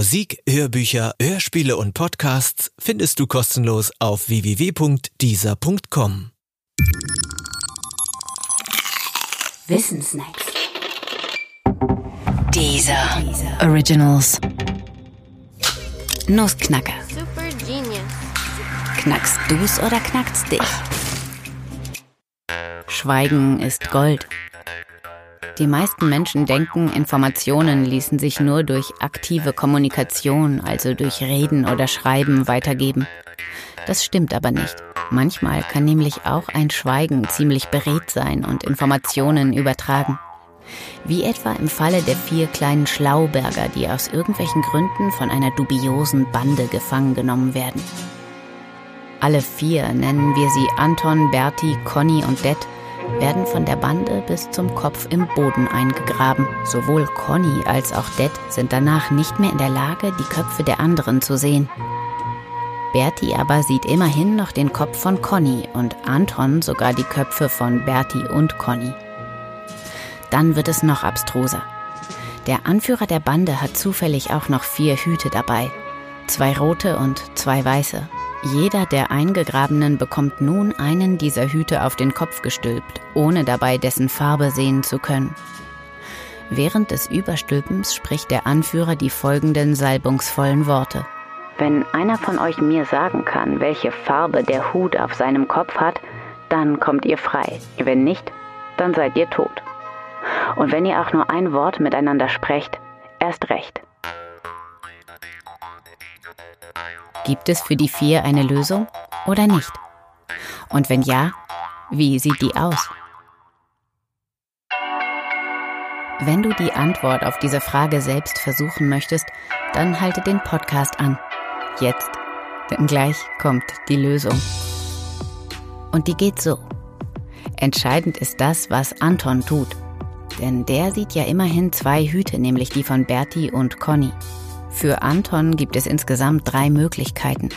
Musik, Hörbücher, Hörspiele und Podcasts findest du kostenlos auf www.dieser.com. Wissensnacks. Dieser Originals. Nussknacker. Super genius. Knackst du's oder knackt's dich? Schweigen ist Gold. Die meisten Menschen denken, Informationen ließen sich nur durch aktive Kommunikation, also durch Reden oder Schreiben, weitergeben. Das stimmt aber nicht. Manchmal kann nämlich auch ein Schweigen ziemlich beredt sein und Informationen übertragen. Wie etwa im Falle der vier kleinen Schlauberger, die aus irgendwelchen Gründen von einer dubiosen Bande gefangen genommen werden. Alle vier, nennen wir sie Anton, Berti, Conny und Det, werden von der Bande bis zum Kopf im Boden eingegraben. Sowohl Conny als auch Det sind danach nicht mehr in der Lage, die Köpfe der anderen zu sehen. Berti aber sieht immerhin noch den Kopf von Conny und Anton sogar die Köpfe von Berti und Conny. Dann wird es noch abstruser. Der Anführer der Bande hat zufällig auch noch vier Hüte dabei. Zwei rote und zwei weiße. Jeder der Eingegrabenen bekommt nun einen dieser Hüte auf den Kopf gestülpt, ohne dabei dessen Farbe sehen zu können. Während des Überstülpens spricht der Anführer die folgenden salbungsvollen Worte. Wenn einer von euch mir sagen kann, welche Farbe der Hut auf seinem Kopf hat, dann kommt ihr frei. Wenn nicht, dann seid ihr tot. Und wenn ihr auch nur ein Wort miteinander sprecht, erst recht. Gibt es für die vier eine Lösung oder nicht? Und wenn ja, wie sieht die aus? Wenn du die Antwort auf diese Frage selbst versuchen möchtest, dann halte den Podcast an. Jetzt, denn gleich kommt die Lösung. Und die geht so. Entscheidend ist das, was Anton tut. Denn der sieht ja immerhin zwei Hüte, nämlich die von Berti und Conny. Für Anton gibt es insgesamt drei Möglichkeiten.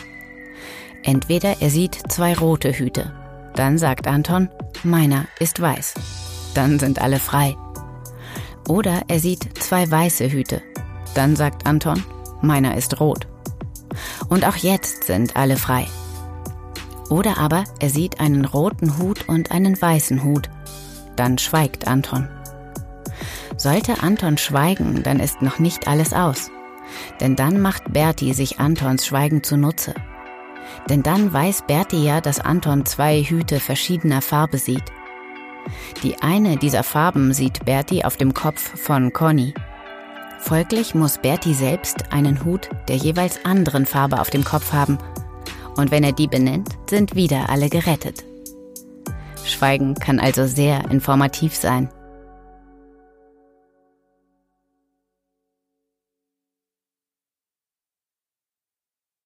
Entweder er sieht zwei rote Hüte. Dann sagt Anton, meiner ist weiß. Dann sind alle frei. Oder er sieht zwei weiße Hüte. Dann sagt Anton, meiner ist rot. Und auch jetzt sind alle frei. Oder aber er sieht einen roten Hut und einen weißen Hut. Dann schweigt Anton. Sollte Anton schweigen, dann ist noch nicht alles aus. Denn dann macht Berti sich Antons Schweigen zunutze. Denn dann weiß Berti ja, dass Anton zwei Hüte verschiedener Farbe sieht. Die eine dieser Farben sieht Berti auf dem Kopf von Conny. Folglich muss Berti selbst einen Hut der jeweils anderen Farbe auf dem Kopf haben. Und wenn er die benennt, sind wieder alle gerettet. Schweigen kann also sehr informativ sein.